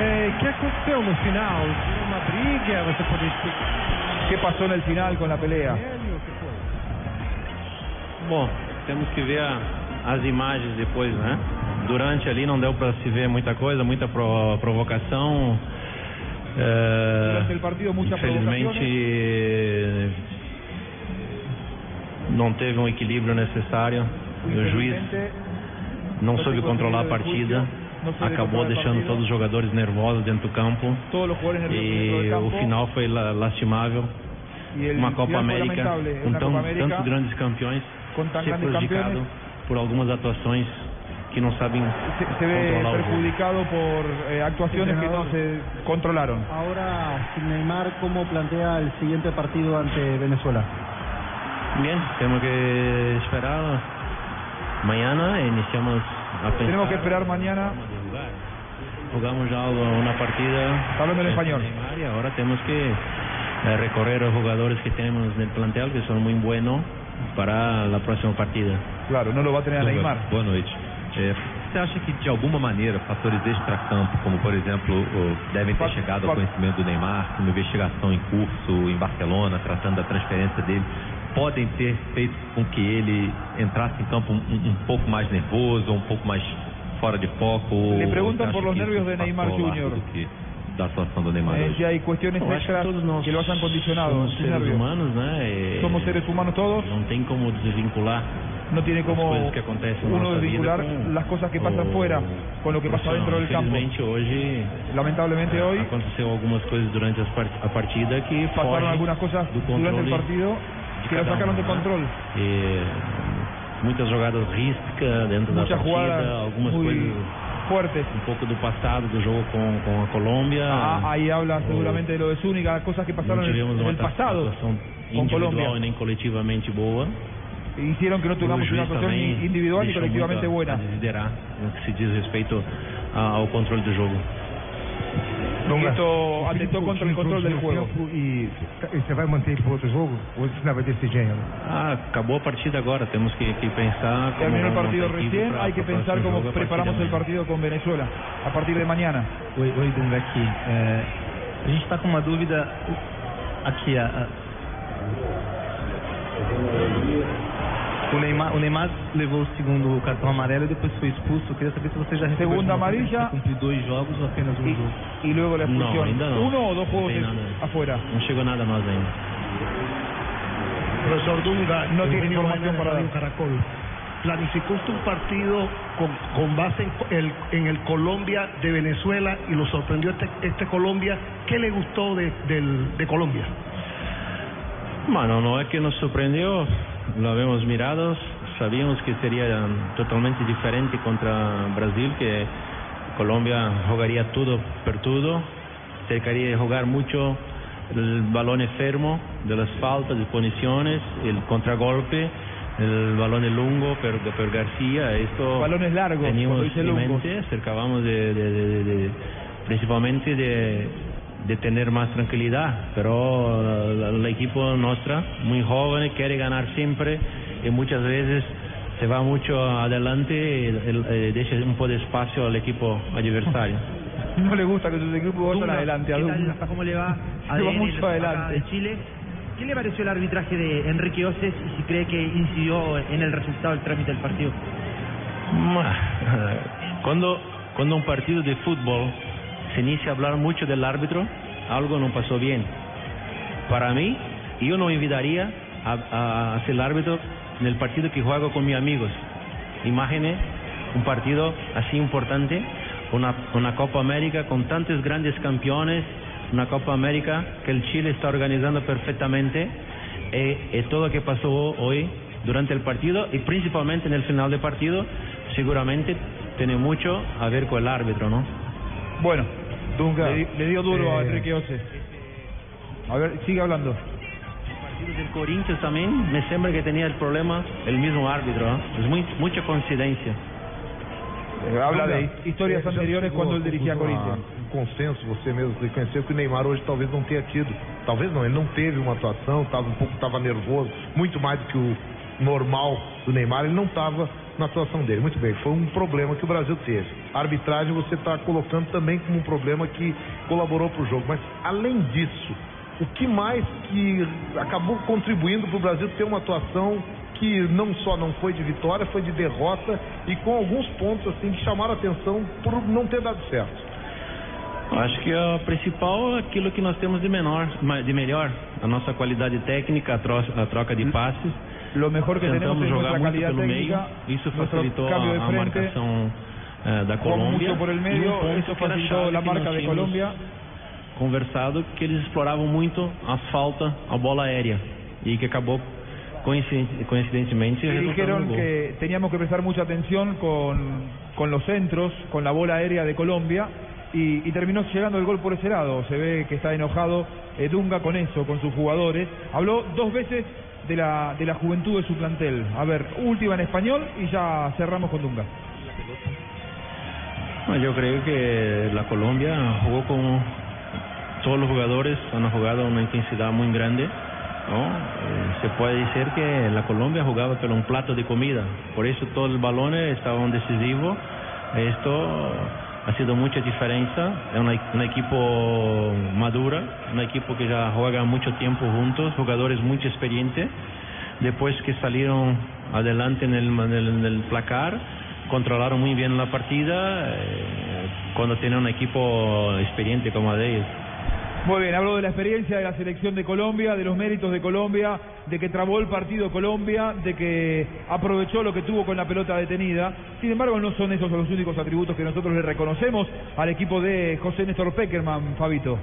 Eh, ¿Qué aconteceu no final? Uma briga? Você pode explicar? ¿Qué pasó en el final con la pelea? Bom, temos que ver a, as imagens depois, né? Durante ali não deu para se ver muita coisa, muita pro, provocação. É, partido infelizmente não teve um equilíbrio necessário. O juiz não soube controlar a partida. Acabou deixando todos os jogadores nervosos dentro do campo. E o final foi la- lastimável. Uma Copa América com tão, tantos grandes campeões ser prejudicado por algumas atuações que não sabem se, se ve perjudicado por eh, actuaciones que no se controlaron. Ahora, Neymar, ¿cómo plantea el siguiente partido ante Venezuela? Bien, temos que esperar. Mañana iniciamos Tenemos que esperar mañana. Jugamos já uma partida. Está hablando en español. Y ahora temos que eh, recorrer os jogadores que temos no plantel, que são muito buenos para a próxima partida. Claro, no lo va a tener a Neymar. Boa noite. É, você acha que de alguma maneira fatores extracampo, como por exemplo, devem ter chegado ao conhecimento do Neymar, uma investigação em curso em Barcelona, tratando da transferência dele, podem ter feito com que ele entrasse em campo um, um- pouco mais nervoso, um pouco mais fora de foco? Le preguntan você por los que nervios de Neymar Jr.? do que da situação do Neymar Eh, hoje? hay cuestiones Eu acho que extras todos nós que lo hayan condicionado, somos seres nervios. humanos, né? E Somos seres humanos todos, Não tem como desvincular no tiene as como coisas que uno desvincular com las cosas que pasan o fuera con lo que pasa profissional. dentro del campo. Infelizmente hoje Lamentablemente hoy aconteceu algumas coisas durante as part- a partida que pasaron fogem algunas cosas do durante el controle partido sacaron um, de né? control. E, muitas jogadas riscas dentro da Muchas partida, algumas coisas fuertes. um pouco do passado do jogo com, com a Colômbia. Ah, ahí habla seguramente de lo de Zúñiga, cosas que uma atuação con individual Colombia. e nem coletivamente boa. Hicieron que no O tengamos una juiz actuación também individual y deixou colectivamente muito a- buena. a desiderar no que se diz respeito ao controle do jogo. Y esto atentó contra el control del juego. E você vai manter ele para outro jogo? Ou isso não vai decidir ainda? Ah, acabou a partida agora, temos que, que pensar como Terminó el vamos partido recién, pra- hay que pensar cómo jogo partir preparamos el amanhã. partido con Venezuela a partir de mañana. Oi, oi Dunga, aqui. É, a gente está com uma dúvida aqui. A, a- O, Neymar, o Neymar levou o segundo cartão amarelo e depois foi expulso. Eu queria saber se você já recebeu Segunda amarilla. cumpriu dois jogos ou apenas um Y, jogo. y luego la No, expulsión. ainda no. Uno o dos No juegos tem es- nada. afuera. Não chegou nada a nós ainda. Profesor Dunga, No información Baena de para dar. Caracol. Planificó usted un partido con, con base en, el, en el Colombia de Venezuela y lo sorprendió este, este Colombia. ¿Qué le gustó de, del- de Colombia? Mano, não é que nos surpreendeu, lo habíamos mirado, sabíamos que seria um, totalmente diferente contra Brasil, que Colômbia jogaria tudo por tudo, queria jogar muito el balón enfermo de las faltas, de puniciones, el contragolpe, el balón lungo por, por García, esto Balones largos, teníamos en mente, cercábamos de, de- de- de- de- principalmente de, de tener más tranquilidad, pero la- el equipo nuestra, muy joven, quiere ganar siempre y muchas veces se va mucho adelante y el- deja un poco de espacio al equipo adversario. No le gusta que sus equipos vayan adelante. a. ¿Cómo le va? Se va mucho adelante. de Chile. ¿Qué le pareció el arbitraje de Enrique Oces y si cree que incidió en el resultado del trámite del partido? Cuando, cuando un partido de fútbol se inicia a hablar mucho del árbitro, algo no pasó bien. Para mí, yo no invitaría a, a, ser el árbitro en el partido que juego con mis amigos. Imagine un partido así importante, una, una Copa América con tantos grandes campeones, una Copa América que el Chile está organizando perfectamente, y, y todo lo que pasó hoy durante el partido y principalmente en el final del partido, seguramente tiene mucho a ver con el árbitro, ¿no? Bueno, Dunga. le, le dio duro a Eh, Enrique Ose. A ver, sigue hablando. partido del Corinthians también me sembra que tenía el problema el mismo árbitro, ¿no? Es muy, mucha coincidencia. Eh, habla de historias É, já anteriores quando a ele dirigia a Corinthians. Um consenso, você mesmo reconheceu que o Neymar hoje talvez não tenha tido. Talvez não, ele não teve uma atuação, estava um pouco tava nervoso, muito mais do que o normal do Neymar, ele não estava na atuação dele. Muito bem, foi um problema que o Brasil teve. A arbitragem você está colocando também como um problema que colaborou para o jogo. Mas além disso, o que mais que acabou contribuindo para o Brasil ter uma atuação que não só não foi de vitória, foi de derrota e com alguns pontos assim que chamaram a atenção por não ter dado certo. Acho que a principal é aquilo que nós temos de menor, de melhor, a nossa qualidade técnica, a, tro- a troca de passes. Lo mejor que tenemos Tentamos es jogar nuestra calidad técnica, meio, nuestro facilitou a, cambio de a frente, marcação eh, da Colômbia. por el E um medio, ponto eso chave la marca de Colombia. Conversado que eles exploravam muito as faltas, a bola aérea e que acabou coinciden- coincidentemente Y dijeron que teníamos que prestar mucha atención con, con los centros, con la bola aérea de Colombia y, y terminó llegando el gol por ese lado. Se ve que está enojado Dunga con eso, con sus jugadores. Habló dos veces de la, de la juventud de su plantel. A ver, última en español y ya cerramos con Dunga. Bueno, Yo creo que la Colombia jugó con todos los jugadores, han jugado a una intensidad muy grande. ¿no? Eh, se puede decir que la Colombia jugaba por un plato de comida, por eso todos los balones estaban decisivos. Esto ha sido mucha diferencia. Es una- un equipo madura, un equipo que ya juega mucho tiempo juntos, jugadores muy experientes. Después que salieron adelante en el, en en el placar, controlaron muy bien la partida eh, cuando tienen un equipo experiente como de ellos. Muy bien, habló de la experiencia de la selección de Colombia, de los méritos de Colombia, de que trabó el partido Colombia, de que aprovechó lo que tuvo con la pelota detenida. Sin embargo, no son esos los únicos atributos que nosotros le reconocemos al equipo de José Néstor Peckerman, Fabito.